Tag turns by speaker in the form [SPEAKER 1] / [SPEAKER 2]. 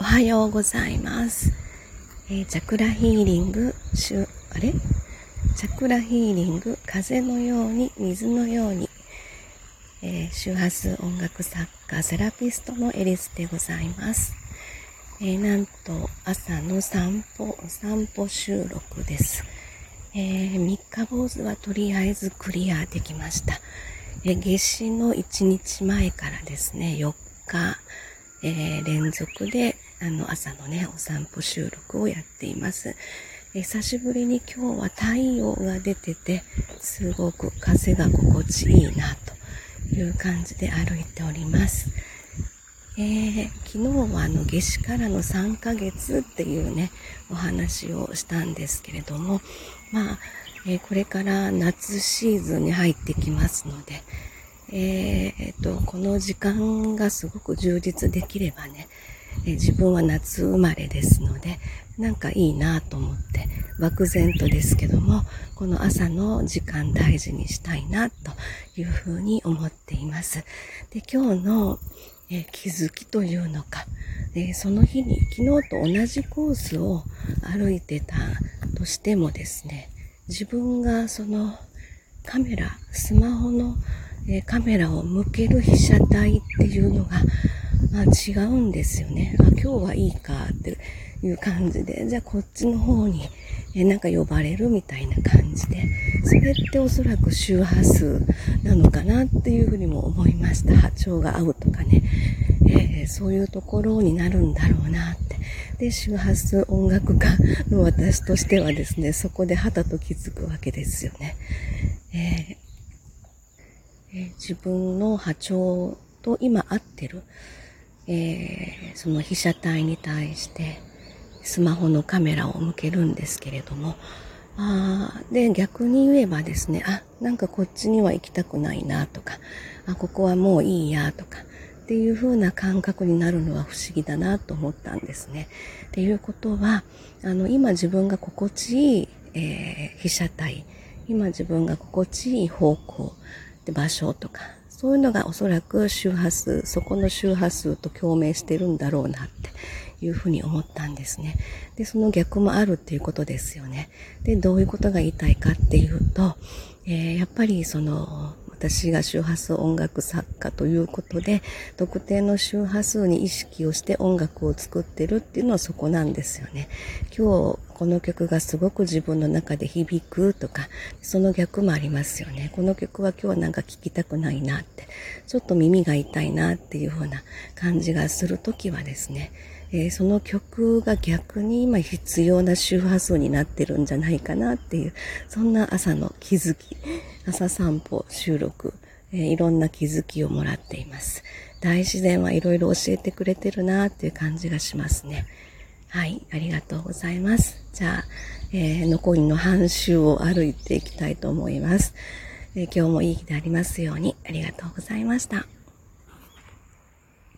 [SPEAKER 1] おはようございます。えー、チャクラヒーリング、しゅ、あれ？チャクラヒーリング、風のように、水のように、えー、周波数音楽作家、セラピストのエリスでございます。えー、なんと、朝の散歩、散歩収録です。えー、三日坊主はとりあえずクリアできました。え夏至の1日前からですね、4日、え、連続であの朝のねお散歩収録をやっています、え久しぶりに今日は太陽が出ててすごく風が心地いいなという感じで歩いております、えー、昨日はあの夏至からの3ヶ月っていうねお話をしたんですけれどもまあ、えー、これから夏シーズンに入ってきますのでえー、っとこの時間がすごく充実できればねえ自分は夏生まれですのでなんかいいなと思って漠然とですけどもこの朝の時間大事にしたいなというふうに思っています。で今日の、え気づきというのか、えその日に昨日と同じコースを歩いてたとしてもですね自分がそのカメラスマホの、えカメラを向ける被写体っていうのがまあ、違うんですよね。あ、今日はいいかっていう感じで、じゃあこっちの方に、えなんか呼ばれるみたいな感じで、それっておそらく周波数なのかなっていうふうにも思いました。波長が合うとかね、えー、そういうところになるんだろうなって。で、周波数音楽家の私としてはですね、そこではたと気づくわけですよね。えーえー、自分の波長と今合ってる。えー、その被写体に対してスマホのカメラを向けるんですけれども、あで、逆に言えばですね、あ、なんかこっちには行きたくないなとか、あ、ここはもういいやとか、っていう風な感覚になるのは不思議だなと思ったんですね。っていうことは、あの、今自分が心地いい、えー、被写体、今自分が心地いい方向、で場所とか、そういうのがおそらく周波数、そこの周波数と共鳴してるんだろうなっていうふうに思ったんですね。で、その逆もあるっていうことですよね。で、どういうことが言いたいかっていうと、えー、やっぱりその、私が周波数音楽作家ということで、特定の周波数に意識をして音楽を作ってるっていうのはそこなんですよね。今日この曲がすごく自分の中で響くとか、その逆もありますよね。この曲は今日はなんか聴きたくないなって、ちょっと耳が痛いなっていう風な感じがするときはですね、えー、その曲が逆に今必要な周波数になってるんじゃないかなっていう、そんな朝の気づき、朝散歩、収録、えー、いろんな気づきをもらっています。大自然はいろいろ教えてくれてるなっていう感じがしますね。はい、ありがとうございます。じゃあ、えー、残りの半周を歩いていきたいと思います、え今日もいい日でありますようにありがとうございました。